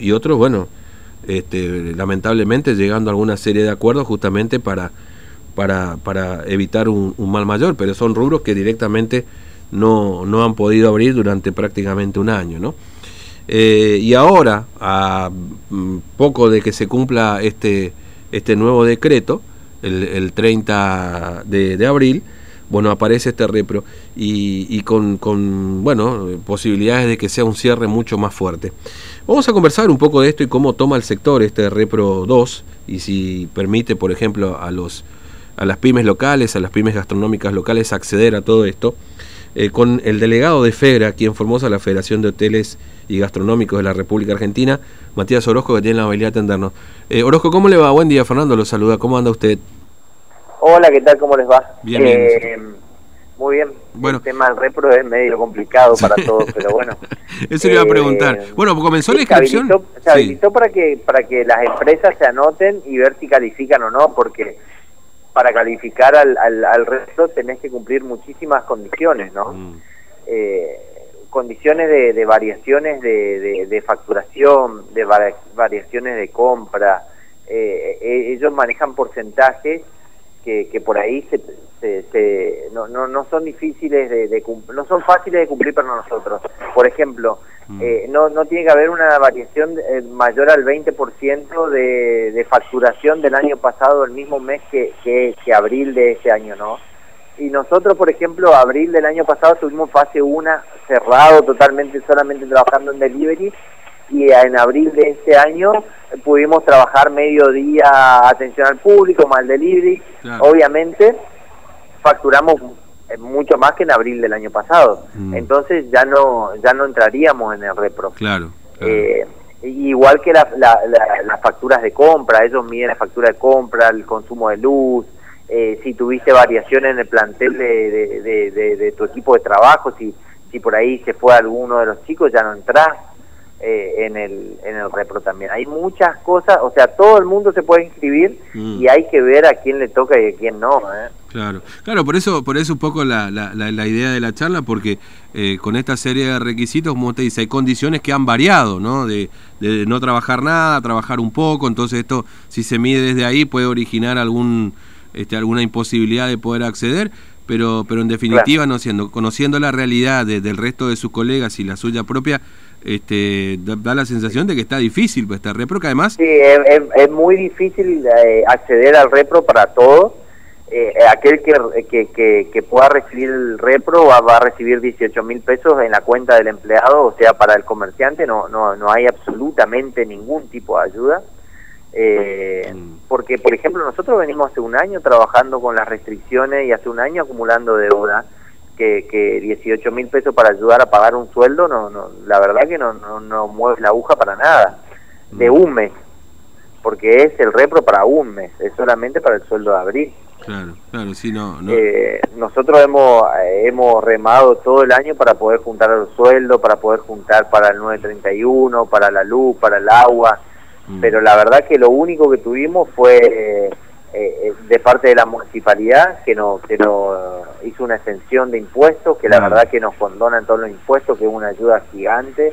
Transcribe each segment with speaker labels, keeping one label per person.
Speaker 1: y otros, bueno, este, lamentablemente llegando a alguna serie de acuerdos justamente para, para, para evitar un, mal mayor, pero son rubros que directamente no, no han podido abrir durante prácticamente un año, ¿no? Eh, y ahora, a mm, poco de que se cumpla este, este nuevo decreto, el, el 30 de, de abril, bueno, aparece este repro y, con, bueno, posibilidades de que sea un cierre mucho más fuerte. Vamos a conversar un poco de esto y cómo toma el sector este repro 2 y si permite, por ejemplo, a, los, a las pymes locales, a las pymes gastronómicas locales acceder a todo esto. Eh, con el delegado de FEGRA, aquí en Formosa, la Federación de Hoteles y Gastronómicos de la República Argentina, Matías Orozco, que tiene la amabilidad de atendernos. Eh, Orozco, ¿cómo le va? Buen día, Fernando, lo saluda. ¿Cómo anda usted?
Speaker 2: Hola, ¿qué tal? ¿Cómo les va?
Speaker 1: Bien, bien.
Speaker 2: Eh, muy bien.
Speaker 1: Bueno.
Speaker 2: El tema del repro es medio complicado para todos, pero bueno.
Speaker 1: Eso le iba a preguntar.
Speaker 2: Eh,
Speaker 1: Bueno, comenzó la inscripción.
Speaker 2: Se habilitó, se
Speaker 1: Sí.
Speaker 2: para que para que las empresas se anoten y ver si califican o no, porque para calificar al, al, al repro tenés que cumplir muchísimas condiciones, ¿no?
Speaker 1: Mm,
Speaker 2: eh, condiciones de, de variaciones de, de- de facturación, de vari- variaciones de compra. Eh, eh, ellos manejan porcentajes que, que por ahí se, se- se- no, no, no son difíciles de, de no son fáciles de cumplir para nosotros. Por ejemplo,
Speaker 1: Mm.
Speaker 2: eh, no, no tiene que haber una variación eh, mayor al 20% de, de facturación del año pasado, el mismo mes que, que, que abril de este año, ¿no? Y nosotros, por ejemplo, abril del año pasado tuvimos fase 1 cerrado totalmente, solamente trabajando en delivery, y en abril de este año pudimos trabajar mediodía atención al público, el delivery.
Speaker 1: Claro.
Speaker 2: Obviamente, facturamos mucho más que en abril del año pasado.
Speaker 1: Mm.
Speaker 2: Entonces ya no ya no entraríamos en el repro.
Speaker 1: Claro. claro.
Speaker 2: Eh, igual que la- la- la- las facturas de compra, ellos miden la factura de compra, el consumo de luz, eh, si tuviste variaciones en el plantel de, de- de- de- tu equipo de trabajo, si, si por ahí se fue alguno de los chicos, ya no entrás eh, en, el, en el repro también. Hay muchas cosas, o sea, todo el mundo se puede inscribir
Speaker 1: Mm.
Speaker 2: y hay que ver a quién le toca y a quién no. ¿eh?
Speaker 1: Claro, claro, por eso, por eso un poco la, la, la, la idea de la charla, porque eh, con esta serie de requisitos, como usted dice, hay condiciones que han variado, ¿no? De, de no trabajar nada, trabajar un poco, entonces esto, si se mide desde ahí, puede originar algún, este, alguna imposibilidad de poder acceder, pero, pero en definitiva, no siendo, conociendo la realidad de- del resto de sus colegas y la suya propia, este, da, da la sensación de que está difícil pues, esta repro, que además,
Speaker 2: Sí, es, es- es muy difícil eh, acceder al repro para todos. Eh, aquel que, que, que, que pueda recibir el repro va, va a recibir 18 mil pesos en la cuenta del empleado, o sea, para el comerciante no, no, no hay absolutamente ningún tipo de ayuda. Eh,
Speaker 1: Mm.
Speaker 2: porque, por ejemplo, nosotros venimos hace un año trabajando con las restricciones y hace un año acumulando deuda, que, que 18 mil pesos para ayudar a pagar un sueldo, no, no, la verdad que no, no, no mueve la aguja para nada, de
Speaker 1: Mm.
Speaker 2: un mes, porque es el repro para un mes, es solamente para el sueldo de abril.
Speaker 1: claro, claro, sí, no, no.
Speaker 2: Eh, nosotros hemos, eh, hemos remado todo el año para poder juntar el sueldo, para poder juntar para el 931, para la luz, para el agua,
Speaker 1: Mm.
Speaker 2: pero la verdad que lo único que tuvimos fue eh, eh, de parte de la municipalidad que nos que nos hizo una extensión de impuestos, que la verdad que nos condonan todos los impuestos, que es una ayuda gigante,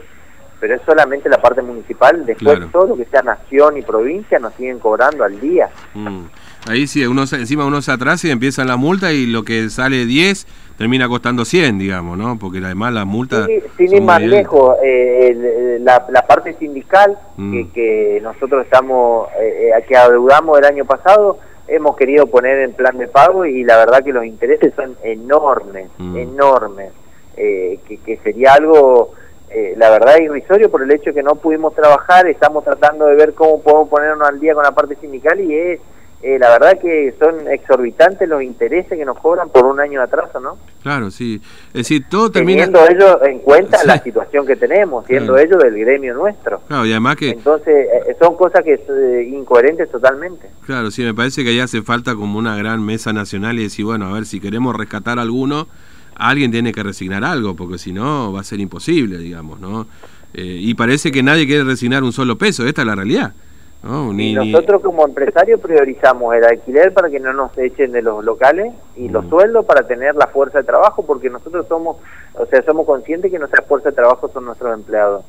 Speaker 2: pero es solamente la parte municipal, después
Speaker 1: Claro.
Speaker 2: todo lo que sea nación y provincia nos siguen cobrando al día.
Speaker 1: Mm. Ahí sí, uno se- encima uno se atrasa y empiezan la multa y lo que sale 10 termina costando 100, digamos, ¿no? Porque además la multa...
Speaker 2: Sí, sin ir más lejos, eh, la, la parte sindical
Speaker 1: Mm.
Speaker 2: que, que nosotros estamos, eh, eh, que adeudamos el año pasado, hemos querido poner en plan de pago y la verdad que los intereses son enormes,
Speaker 1: Mm.
Speaker 2: enormes, eh, que, que sería algo, eh, la verdad, irrisorio por el hecho que no pudimos trabajar, estamos tratando de ver cómo podemos ponernos al día con la parte sindical y es... eh, la verdad que son exorbitantes los intereses que nos cobran por un año de atraso, ¿no?
Speaker 1: Claro, sí. Es decir, todo termina...
Speaker 2: teniendo ellos en cuenta
Speaker 1: Sí.
Speaker 2: la situación que tenemos, siendo
Speaker 1: Claro.
Speaker 2: ellos del gremio nuestro.
Speaker 1: Claro, y además que...
Speaker 2: Entonces, eh, son cosas que son eh, incoherentes totalmente.
Speaker 1: Claro, sí, me parece que ahí hace falta como una gran mesa nacional y decir, bueno, a ver, si queremos rescatar a alguno, alguien tiene que resignar algo, porque si no va a ser imposible, digamos, ¿no? Eh, y parece que nadie quiere resignar un solo peso, esta es la realidad. ¿No? Ni-
Speaker 2: y nosotros como empresarios priorizamos el alquiler para que no nos echen de los locales y los
Speaker 1: Mm.
Speaker 2: sueldos para tener la fuerza de trabajo, porque nosotros somos, o sea, somos conscientes que nuestra fuerza de trabajo son nuestros empleados.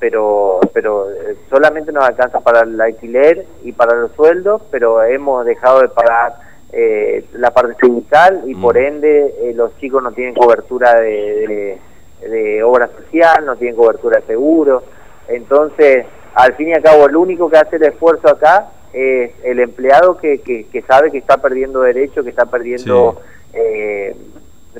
Speaker 2: pero pero eh, solamente nos alcanza para el alquiler y para los sueldos, pero hemos dejado de pagar eh, la parte sindical y por mm. ende eh, los chicos no tienen cobertura de, de, obra social, no tienen cobertura de seguro. Entonces, al fin y al cabo, el único que hace el esfuerzo acá es el empleado que, que, sabe que está perdiendo derechos, que está perdiendo eh,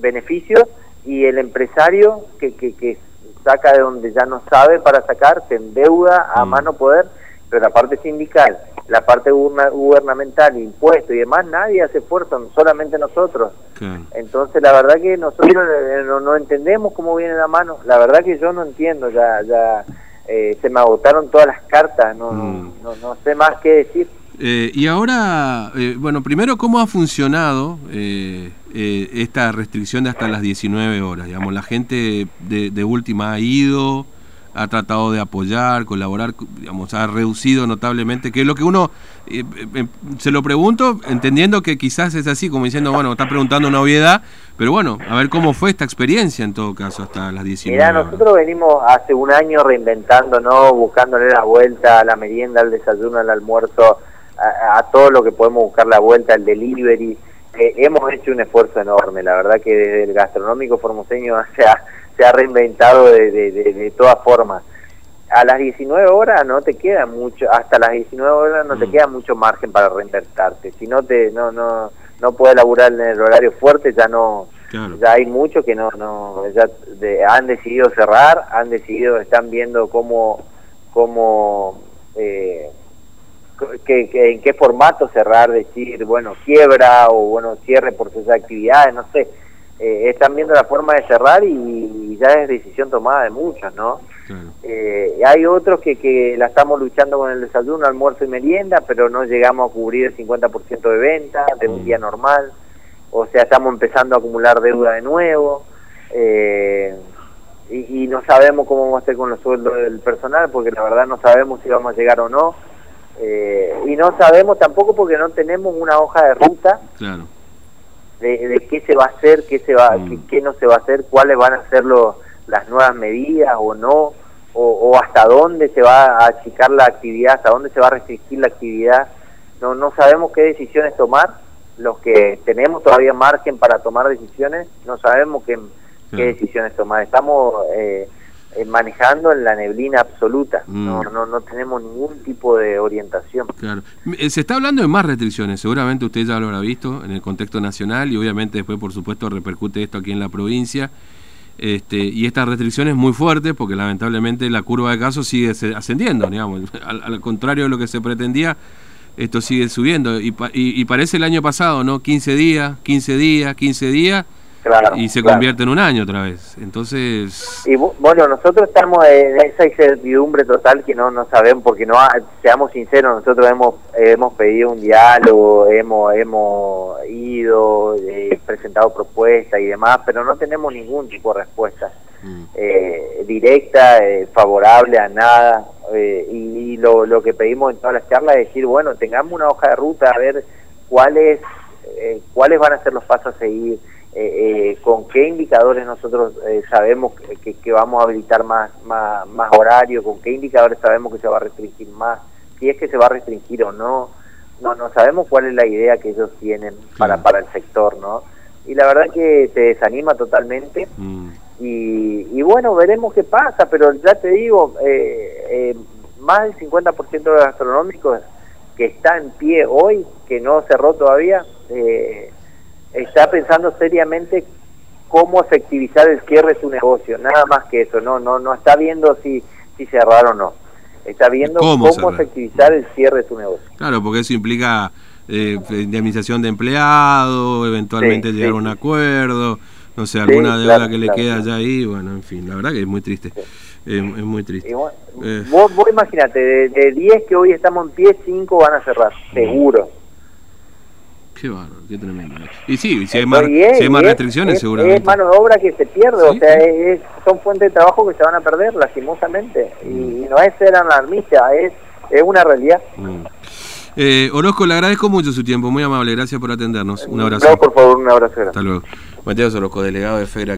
Speaker 2: beneficios, y el empresario que, que, que saca de donde ya no sabe para sacar, se endeuda a mm. mano poder, pero la parte sindical la parte gubernamental, impuestos y demás, nadie hace esfuerzo, solamente nosotros. Entonces, la verdad que nosotros eh, no, entendemos cómo viene la mano. La verdad que yo no entiendo, ya ya eh, se me agotaron todas las cartas, no, no, mm. no, sé más qué decir.
Speaker 1: Eh, y ahora, bueno, primero, ¿cómo ha funcionado esta restricción de hasta las 19 horas? Digamos, la gente de, de última ha ido, ha tratado de apoyar, colaborar, digamos, ha reducido notablemente, que es lo que uno, eh, eh, se lo pregunto, entendiendo que quizás es así, como diciendo, bueno, está preguntando una obviedad, pero bueno, a ver cómo fue esta experiencia en todo caso hasta las 19
Speaker 2: Mirá, nosotros venimos hace un año reinventando, ¿no? Buscándole la vuelta a la merienda, al desayuno, al almuerzo, a, todo lo que podemos buscar la vuelta, al delivery. Eh, hemos hecho un esfuerzo enorme, la verdad que desde el gastronómico formoseño sea se ha reinventado de, de, de, todas formas. A las 19 horas no te queda mucho, hasta las 19 horas no te mm. queda mucho margen para reinvertarte. Si no te no no no puedes laburar en el horario fuerte, ya no ya hay muchos que no no ya han decidido cerrar, han decidido están viendo cómo cómo eh, que, en qué formato cerrar, decir, bueno, quiebra o bueno, cierre por sus actividades, no sé eh, están viendo la forma de cerrar y, ya es decisión tomada de muchos, ¿no? Eh, hay otros que, que la estamos luchando con el desayuno, almuerzo y merienda, pero no llegamos a cubrir el 50% de venta de un mm. día normal. O sea, estamos empezando a acumular deuda de nuevo. Eh, y, no sabemos cómo vamos a hacer con los sueldos del personal, porque la verdad no sabemos si vamos a llegar o no. y no sabemos tampoco porque no tenemos una hoja de ruta claro de, qué se va a hacer, qué, se va, mm. qué, no se va a hacer, cuáles van a ser las nuevas medidas o no, o, hasta dónde se va a achicar la actividad, hasta dónde se va a restringir la actividad. No, no sabemos qué decisiones tomar. Los que tenemos todavía margen para tomar decisiones, no sabemos qué, qué decisiones tomar. Estamos eh, eh, manejando en la neblina absoluta. No, mm. no, no tenemos ningún tipo de orientación.
Speaker 1: Claro. Eh, se está hablando de más restricciones, seguramente usted ya lo habrá visto en el contexto nacional y obviamente después, por supuesto, repercute esto aquí en la provincia. Este, y estas restricciones muy fuertes porque lamentablemente la curva de casos sigue ascendiendo, digamos, al, contrario de lo que se pretendía, esto sigue subiendo y, y, y parece el año pasado, ¿no? 15 días, 15 días, 15 días y se convierte en un año otra vez. Entonces.
Speaker 2: Y bueno, nosotros estamos en esa incertidumbre total que no, no sabemos, porque no, seamos sinceros, nosotros hemos, hemos pedido un diálogo, hemos, hemos ido, eh, presentado propuestas y demás, pero no tenemos ningún tipo de respuesta mm. eh, directa, eh, favorable a nada. y, lo, lo que pedimos en todas las charlas es decir, bueno, tengamos una hoja de ruta, a ver cuáles, cuáles van a ser los pasos a seguir eh, eh, con qué indicadores nosotros eh, sabemos que, vamos a habilitar más, más, más horario, con qué indicadores sabemos que se va a restringir más, si es que se va a restringir o no, no, no sabemos cuál es la idea que ellos tienen para, para el sector, ¿no? Y la verdad que te desanima totalmente mm. y, y, bueno, veremos qué pasa, pero ya te digo, más del 50% de los gastronómicos que está en pie hoy, que no cerró todavía, eh, está pensando seriamente cómo efectivizar el cierre de su negocio, nada más que eso, no no no está viendo si si cerrar o no. Está viendo cómo, efectivizar el cierre de su negocio.
Speaker 1: Claro, porque eso implica eh, indemnización de empleado, eventualmente llegar a un acuerdo, no sé, alguna deuda que le queda ya ahí, bueno, en fin, la verdad que es muy triste. es muy triste.
Speaker 2: Eh. vos, imagínate, de 10 que hoy estamos en pie, 5 van a cerrar, seguro.
Speaker 1: Qué bárbaro, qué tremendo. Y sí, si hay más, si hay más restricciones, seguramente.
Speaker 2: Es mano de obra que se pierde, o sea, es, son fuentes de trabajo que se van a perder, lastimosamente. Y, mm. no es ser alarmista, es, es una realidad.
Speaker 1: Mm. Eh, Orozco, le agradezco mucho su tiempo, muy amable, gracias por atendernos. Un abrazo.
Speaker 2: No, por favor, un abrazo.
Speaker 1: Hasta luego. Mateo Orozco, delegado de FEDRA.